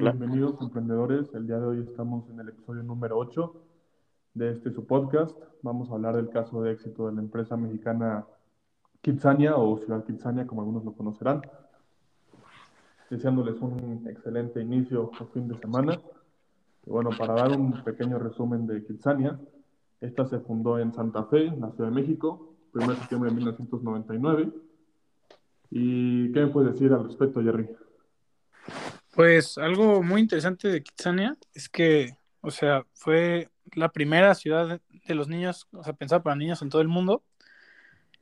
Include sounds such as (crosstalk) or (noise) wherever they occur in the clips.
Bienvenidos emprendedores. El día de hoy estamos en el episodio número 8 de este su podcast. Vamos a hablar del caso de éxito de la empresa mexicana Kitsania o Ciudad Kitsania, como algunos lo conocerán. Deseándoles un excelente inicio o fin de semana. Y bueno, para dar un pequeño resumen de Kitsania, esta se fundó en Santa Fe, en la Ciudad de México, 1 de septiembre de 1999. ¿Y qué me puedes decir al respecto, Jerry? Pues algo muy interesante de Kitsania es que, o sea, fue la primera ciudad de los niños, o sea, pensada para niños en todo el mundo,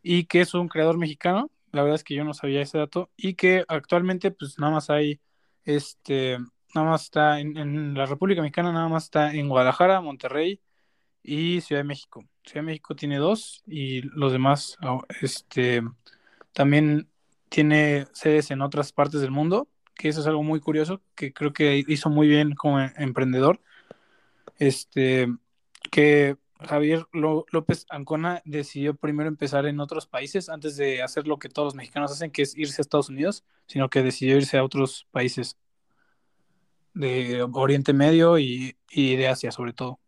y que es un creador mexicano. La verdad es que yo no sabía ese dato, y que actualmente, pues nada más hay, este, nada más está en, la República Mexicana, nada más está en Guadalajara, Monterrey y Ciudad de México. Ciudad de México tiene dos, y los demás, ah, este, también tiene sedes en otras partes del mundo que eso es algo muy curioso, que creo que hizo muy bien como emprendedor. Este, que Javier López Ancona decidió primero empezar en otros países antes de hacer lo que todos los mexicanos hacen, que es irse a Estados Unidos, sino que decidió irse a otros países de Oriente Medio y, de Asia sobre todo.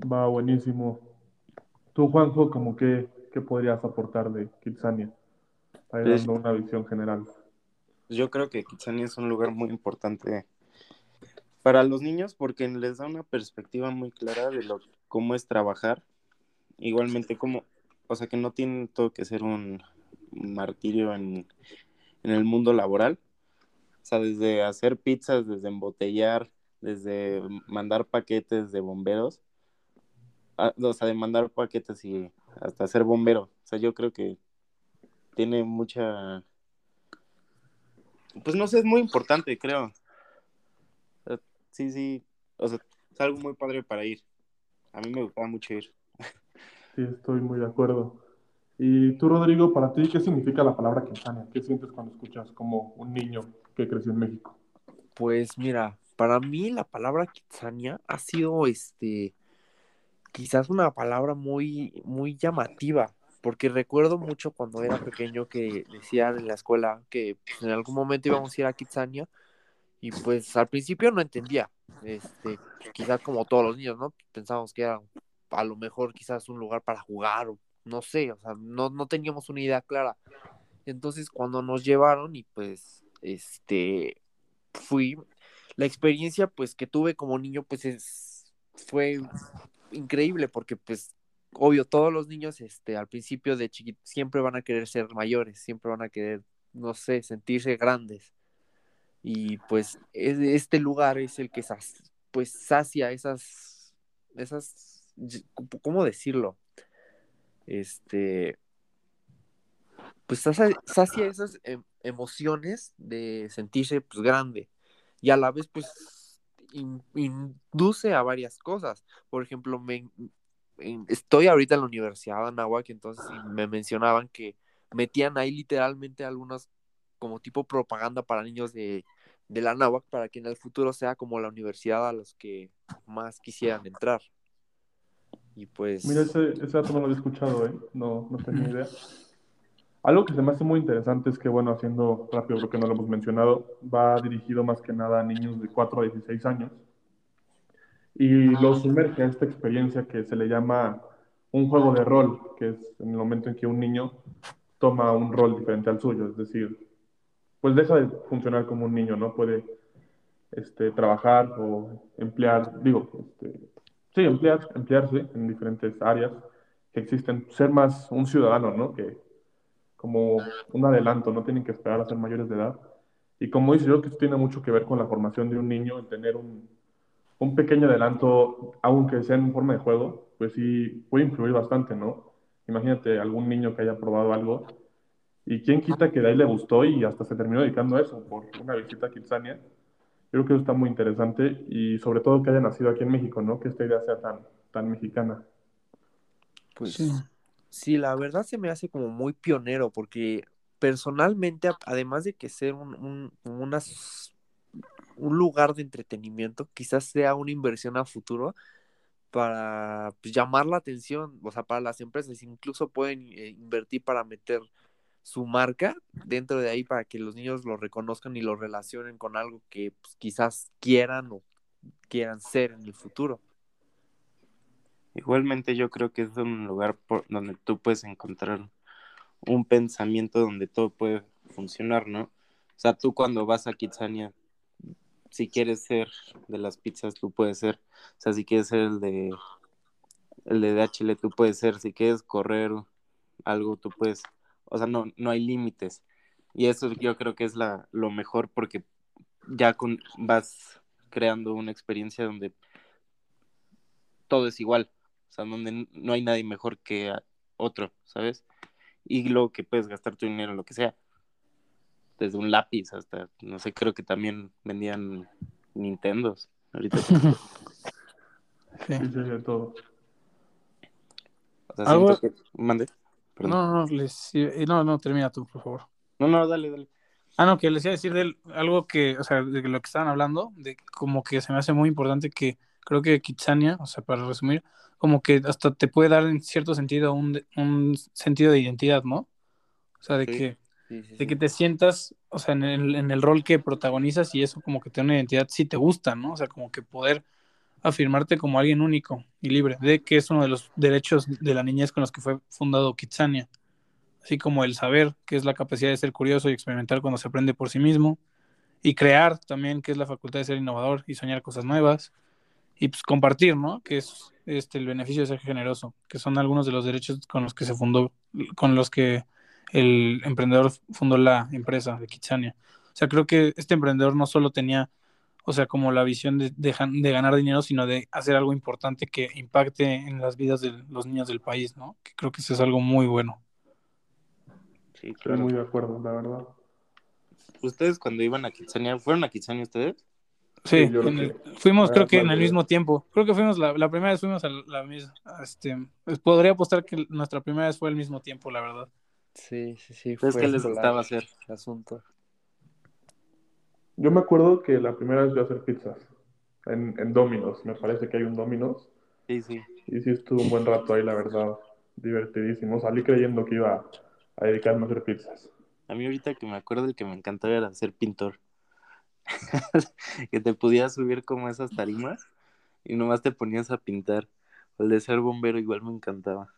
Va buenísimo. Tú, Juanjo, como que, ¿qué podrías aportar de Kitsania? Dando una visión general. Yo creo que Kitsania es un lugar muy importante para los niños porque les da una perspectiva muy clara de lo, cómo es trabajar. Igualmente como, o sea, que no tiene todo que ser un martirio en, el mundo laboral. O sea, desde hacer pizzas, desde embotellar, desde mandar paquetes de bomberos, o sea, de mandar paquetes y hasta ser bombero. O sea, yo creo que tiene mucha... Pues no sé, es muy importante, creo. Sí, sí, o sea, es algo muy padre para ir. A mí me gustaba mucho ir. Sí, estoy muy de acuerdo. Y tú, Rodrigo, para ti, ¿qué significa la palabra Quintana? ¿Qué sientes cuando escuchas como un niño que creció en México? Pues mira, para mí la palabra Kitsania ha sido este quizás una palabra muy muy llamativa porque recuerdo mucho cuando era pequeño que decían en la escuela que pues, en algún momento íbamos a ir a Kitsania y pues al principio no entendía, este, quizás como todos los niños, ¿no? Pensábamos que era a lo mejor quizás un lugar para jugar no sé, o sea, no, no teníamos una idea clara. Entonces cuando nos llevaron y pues, este, fui, la experiencia pues que tuve como niño pues es, fue increíble porque pues obvio, todos los niños este, al principio de chiquitos siempre van a querer ser mayores, siempre van a querer, no sé, sentirse grandes. Y pues este lugar es el que pues sacia esas, esas, ¿cómo decirlo? Este, pues sacia esas em, emociones de sentirse pues grande y a la vez pues induce a varias cosas. Por ejemplo, me, estoy ahorita en la Universidad de Anáhuac, entonces me mencionaban que metían ahí literalmente algunas como tipo propaganda para niños de, de la Anáhuac para que en el futuro sea como la universidad a los que más quisieran entrar. Y pues... Mira, ese, ese dato no lo había escuchado, ¿eh? No, no tenía idea. Algo que se me hace muy interesante es que, bueno, haciendo rápido, creo que no lo hemos mencionado, va dirigido más que nada a niños de 4 a 16 años y lo sumerge a esta experiencia que se le llama un juego de rol, que es en el momento en que un niño toma un rol diferente al suyo, es decir, pues deja de funcionar como un niño, ¿no? Puede este, trabajar o emplear, digo, este, sí, emplear, emplearse en diferentes áreas que existen, ser más un ciudadano, ¿no? Que como un adelanto, no tienen que esperar a ser mayores de edad. Y como dice yo, que esto tiene mucho que ver con la formación de un niño, el tener un, un pequeño adelanto, aunque sea en forma de juego, pues sí puede influir bastante, ¿no? Imagínate algún niño que haya probado algo y quién quita que de ahí le gustó y hasta se terminó dedicando a eso por una visita a Kitsania. Creo que eso está muy interesante y sobre todo que haya nacido aquí en México, ¿no? Que esta idea sea tan, tan mexicana. Pues sí. la verdad se me hace como muy pionero porque personalmente, además de que ser un, un, unas un lugar de entretenimiento, quizás sea una inversión a futuro para pues, llamar la atención, o sea, para las empresas, incluso pueden eh, invertir para meter su marca dentro de ahí para que los niños lo reconozcan y lo relacionen con algo que pues, quizás quieran o quieran ser en el futuro. Igualmente yo creo que es un lugar por donde tú puedes encontrar un pensamiento donde todo puede funcionar, ¿no? O sea, tú cuando vas a Kitsania, si quieres ser de las pizzas, tú puedes ser. O sea, si quieres ser el de el de DHL, tú puedes ser. Si quieres correr algo, tú puedes. O sea, no, no hay límites. Y eso yo creo que es la, lo mejor porque ya con, vas creando una experiencia donde todo es igual. O sea, donde no hay nadie mejor que otro, ¿sabes? Y luego que puedes gastar tu dinero en lo que sea. Desde un lápiz hasta, no sé, creo que también vendían Nintendos. Ahorita. (laughs) Sí, sí, de todo. O sea, Algo- que... Mande. Perdón. No, no, les, eh, no, no, termina tú, por favor. No, no, dale, dale. Ah, no, que les iba a decir de él algo que, o sea, de lo que estaban hablando, de como que se me hace muy importante que creo que Kitsania, o sea, para resumir, como que hasta te puede dar en cierto sentido un, un sentido de identidad, ¿no? O sea, de Sí. que, Sí, sí, de que te sientas, o sea, en el, en el rol que protagonizas y eso como que te da una identidad si te gusta, ¿no? O sea, como que poder afirmarte como alguien único y libre, de que es uno de los derechos de la niñez con los que fue fundado Kitsania, así como el saber, que es la capacidad de ser curioso y experimentar cuando se aprende por sí mismo, y crear también, que es la facultad de ser innovador y soñar cosas nuevas, y pues compartir, ¿no? Que es este, el beneficio de ser generoso, que son algunos de los derechos con los que se fundó, con los que el emprendedor fundó la empresa de Kitsania. O sea, creo que este emprendedor no solo tenía, o sea, como la visión de, de, ganar dinero, sino de hacer algo importante que impacte en las vidas de los niños del país, ¿no? Que creo que eso es algo muy bueno. Sí, Estoy claro. muy de acuerdo, la verdad. ¿Ustedes cuando iban a Kitsania, fueron a Kitsania ustedes? Sí, en el- fuimos creo que en el mismo tiempo. Creo que fuimos la, la primera vez fuimos a la misma. Este, pues, podría apostar que nuestra primera vez fue al mismo tiempo, la verdad. Sí, sí, sí. ¿Ustedes fue qué les gustaba hacer? el asunto. Yo me acuerdo que la primera vez a hacer pizzas en, en Domino's. Me parece que hay un Domino's. Sí, sí. Y sí estuve un buen rato ahí, la verdad. Divertidísimo. Salí creyendo que iba a dedicarme a hacer pizzas. A mí ahorita que me acuerdo el que me encantaba era ser pintor. (laughs) que te podías subir como esas tarimas y nomás te ponías a pintar. El de ser bombero igual me encantaba.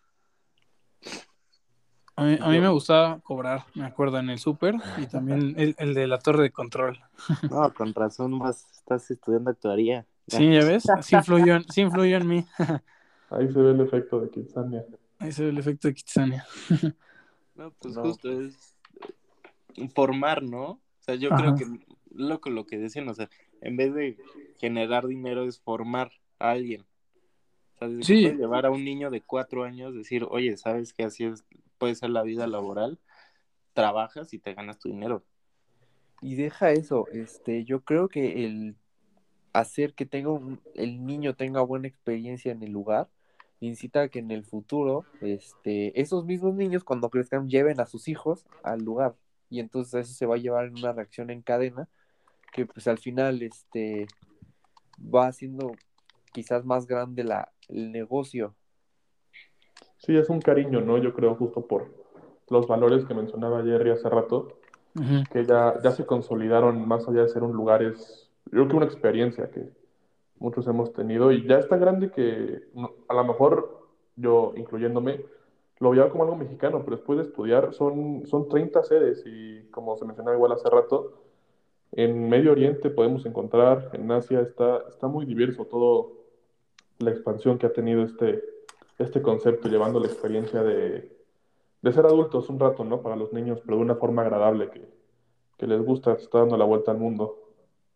A mí, a mí me gustaba cobrar, me acuerdo, en el súper y también (laughs) el, el de la torre de control. No, con razón vas, estás estudiando actuaría. Sí, ya ves, sí influyó, en- sí influyó en mí. (laughs) Ahí se ve el efecto de Kitsania. Ese es el efecto de Kitsania. (laughs) No, pues No. justo es formar, ¿no? O sea, yo Ajá. creo que lo, que- lo que decían, o sea, en vez de generar dinero es formar a alguien. O sea, Sí. llevar a un niño de cuatro años, decir, oye, ¿sabes que así es, puede ser la vida laboral? Trabajas y te ganas tu dinero. Y deja eso, este, yo creo que el hacer que tenga un- el niño tenga buena experiencia en el lugar incita a que en el futuro, este, esos mismos niños cuando crezcan lleven a sus hijos al lugar y entonces eso se va a llevar en una reacción en cadena que pues al final, este, va haciendo quizás más grande la, el negocio. Sí, es un cariño, ¿no? Yo creo justo por los valores que mencionaba Jerry hace rato, que ya, ya se consolidaron más allá de ser un lugar, es yo creo que una experiencia que muchos hemos tenido y ya está grande que no- a lo mejor yo, incluyéndome, lo veía como algo mexicano, pero después de estudiar son, son 30 sedes y como se mencionaba igual hace rato, en Medio Oriente podemos encontrar, en Asia está, está muy diverso todo la expansión que ha tenido este, este concepto, llevando la experiencia de, de ser adultos un rato, ¿no? Para los niños, pero de una forma agradable que, que les gusta, está dando la vuelta al mundo.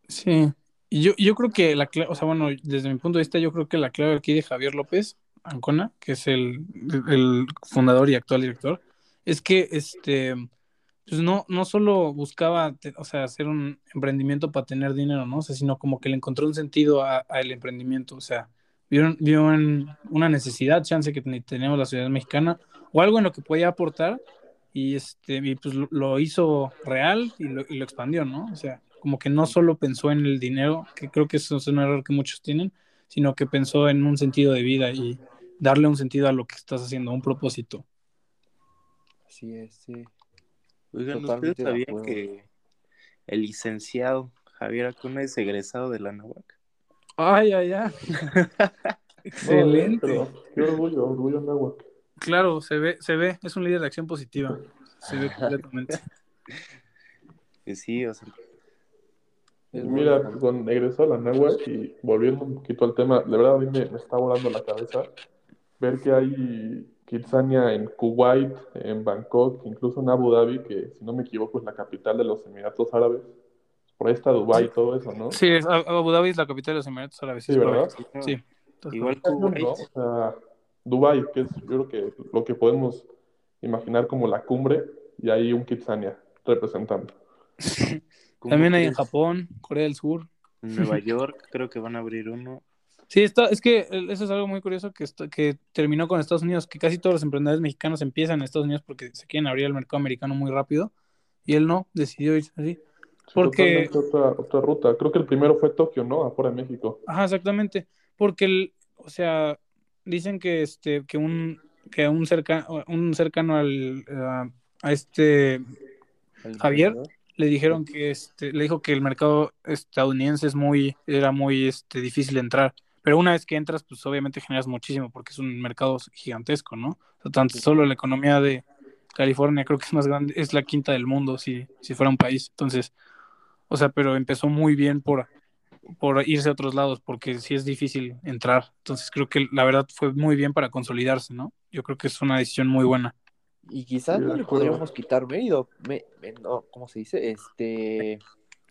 Sí, y yo, yo creo que la clave, o sea, bueno, desde mi punto de vista, yo creo que la clave aquí de Javier López Ancona, que es el, el fundador y actual director, es que este, pues no, no solo buscaba, o sea, hacer un emprendimiento para tener dinero, ¿no? O sea, sino como que le encontró un sentido a- al emprendimiento, o sea, vio, vio en una necesidad, chance que ten- tenemos la sociedad mexicana, o algo en lo que podía aportar, y este, y pues lo, lo hizo real y lo, y lo expandió, ¿no? O sea, como que no solo pensó en el dinero, que creo que eso es un error que muchos tienen, sino que pensó en un sentido de vida y darle un sentido a lo que estás haciendo, un propósito. Así es, sí. Oigan, ¿ustedes de sabían que el licenciado Javier Acuna es egresado de la NAWAC? Ay, ay, ay. Excelente. No, qué orgullo, orgullo náhuatl. Claro, se ve, se ve, es un líder de acción positiva. Se ve completamente. Que (laughs) sí, o sea, Es Mira, bueno. con egresó a la náhuatl y volviendo un poquito al tema, de verdad a mí me, me está volando la cabeza ver que hay Kitsania en Kuwait, en Bangkok, incluso en Abu Dhabi, que si no me equivoco es la capital de los Emiratos Árabes. Por ahí está Dubái y todo eso, ¿no? Sí, es- Abu Dhabi es la capital de los Emiratos Árabes. Sí, ¿verdad? Sí. igual sea, Dubái, que es yo creo que lo que podemos imaginar como la cumbre, y hay un Kitsania representando. correcto. (laughs) ¿cómo También hay en? Japón, Corea del Sur. En Nueva York creo que van a abrir uno. Sí, está, es que eh, eso es algo muy curioso que, está- que terminó con Estados Unidos, que casi todos los emprendedores mexicanos empiezan en Estados Unidos porque se quieren abrir el mercado americano muy rápido, y él no, decidió irse así. Sí, Porque- otra, otra ruta. Creo que el primero fue Tokio, ¿no? Afuera de México. Ajá, exactamente. Porque el, o sea, dicen que este, que un, que un cercano, un cercano al, a, a este Javier. le dijeron que este, le dijo que el mercado estadounidense es muy, era muy este, difícil de entrar. Pero una vez que entras, pues obviamente generas muchísimo porque es un mercado gigantesco, ¿no? O sea, tan solo la economía de California creo que es más grande, es la quinta del mundo si, si fuera un país. Entonces, o sea, pero empezó muy bien por, por irse a otros lados porque sí es difícil entrar. Entonces creo que la verdad fue muy bien para consolidarse, ¿no? Yo creo que es una decisión muy buena. Y quizás no le podríamos quitar mérito, me- me- no, ¿cómo se dice? Este,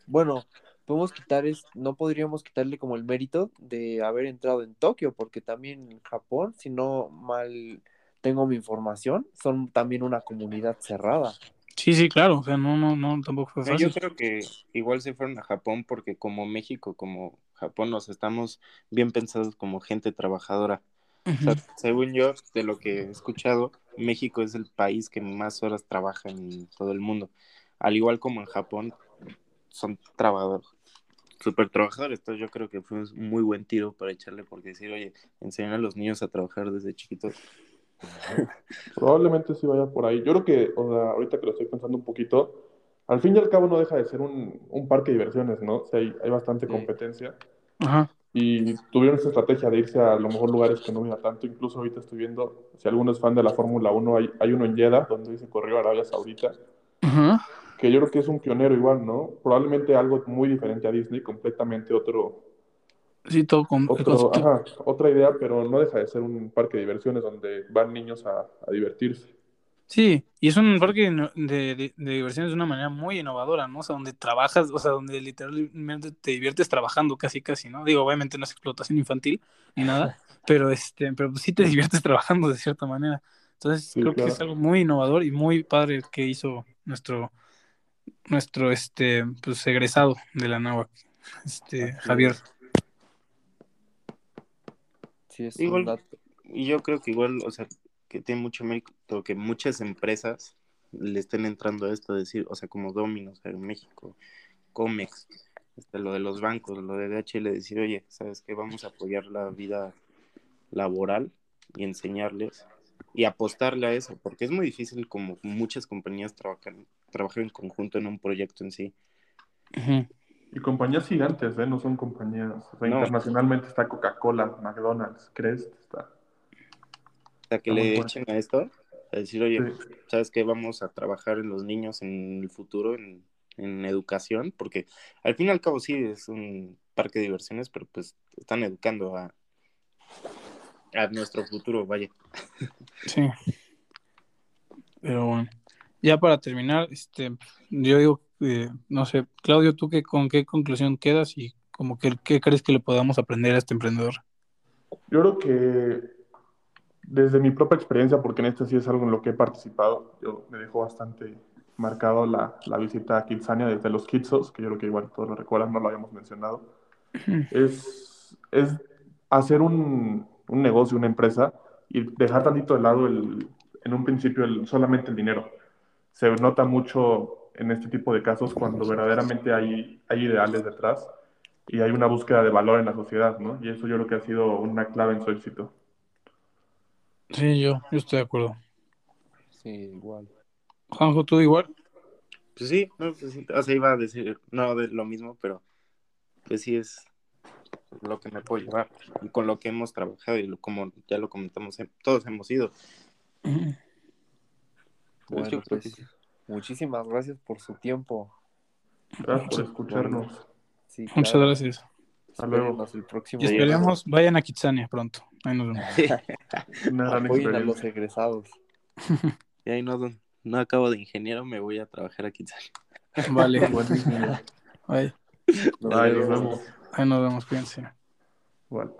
bueno, podemos quitar, es, no podríamos quitarle como el mérito de haber entrado en Tokio, porque también en Japón, si no mal tengo mi información, son también una comunidad cerrada. Sí, sí, claro. O sea, no, no, no, tampoco fue No, yo fácil. creo que igual se fueron a Japón porque como México, como Japón, nos estamos bien pensados como gente trabajadora. O sea, según yo, de lo que he escuchado, México es el país que más horas trabaja en todo el mundo. Al igual como en Japón, son trabajadores, súper trabajadores. Entonces yo creo que fue un muy buen tiro para echarle porque decir, oye, enseñar a los niños a trabajar desde chiquitos. Probablemente sí vaya por ahí. Yo creo que, o sea, ahorita que lo estoy pensando un poquito, al fin y al cabo no deja de ser un, un parque de diversiones, ¿no? O sea, hay, hay bastante competencia. Ajá. Y tuvieron esa estrategia de irse a, lo mejor lugares que no hubiera tanto. Incluso ahorita estoy viendo, si alguno es fan de la Fórmula 1, hay, hay uno en Jeddah, donde se corrió Arabia Saudita, Ajá. que yo creo que es un pionero igual, ¿no? Probablemente algo muy diferente a Disney, completamente otro, Sí, todo con otro, ajá, otra idea, pero no deja de ser un parque de diversiones donde van niños a, a divertirse. Sí, y es un parque de, de- de diversiones de una manera muy innovadora, ¿no? O sea, donde trabajas, o sea, donde literalmente te diviertes trabajando casi, casi, ¿no? Digo, obviamente no es explotación infantil ni nada, (laughs) pero este, pero sí te diviertes trabajando de cierta manera. Entonces, Sí, creo que es algo muy innovador y muy padre que hizo nuestro, nuestro, este, pues, egresado de la NAWAC, este, Javier. Es. Sí, es Igual- un dato. Y yo creo que igual, o sea, que tiene mucho mérito que muchas empresas le estén entrando a esto, decir, o sea, como Domino's en México, Comex, este, lo de los bancos, lo de DHL, decir, oye, ¿sabes qué? Vamos a apoyar la vida laboral y enseñarles y apostarle a eso, porque es muy difícil como muchas compañías trabajan, trabajar en conjunto en un proyecto en sí. Ujú. Y compañías gigantes, ¿eh? No son compañías. O sea, No. internacionalmente está Coca-Cola, McDonald's, Crest, está. O sea, que Está le echen a esto, a decir, oye, Sí. ¿sabes qué? Vamos a trabajar en los niños en el futuro, en, en educación, porque al fin y al cabo sí es un parque de diversiones, pero pues están educando a, a nuestro futuro, vaya. Sí. Pero bueno, ya para terminar, este, yo digo, eh, no sé, Claudio, ¿tú qué, con qué conclusión quedas y como que qué crees que le podamos aprender a este emprendedor? Yo creo que desde mi propia experiencia, porque en este sí es algo en lo que he participado, yo me dejó bastante marcado la, la visita a Kidsania desde los Kitsos, que yo creo que igual todos lo recuerdan, no lo habíamos mencionado. Es, es hacer un, un negocio, una empresa, y dejar tantito de lado el, en un principio el, solamente el dinero. Se nota mucho en este tipo de casos cuando verdaderamente hay, hay ideales detrás y hay una búsqueda de valor en la sociedad, ¿no? Y eso yo creo que ha sido una clave en su éxito. Sí, yo, yo estoy de acuerdo. Sí, igual. Juanjo, ¿tú igual? Pues sí, no, pues sí, o sea, iba a decir, no de lo mismo, pero pues sí es lo que me puedo llevar y con lo que hemos trabajado y lo- como ya lo comentamos, todos hemos ido. Pues Bueno, yo creo pues, que sí. Muchísimas gracias por su tiempo. Gracias por escucharnos. Sí, Muchas gracias. Hasta luego. Espérenos el próximo Y esperemos, vayan a Kitsania pronto. Ahí nos vemos. (laughs) Apoyen a los egresados. (laughs) Y ahí no, no acabo de ingeniero, me voy a trabajar aquí. (laughs) Vale. Buenísimo. Bye. Nos vemos. Ahí nos vemos, cuídense. Igual.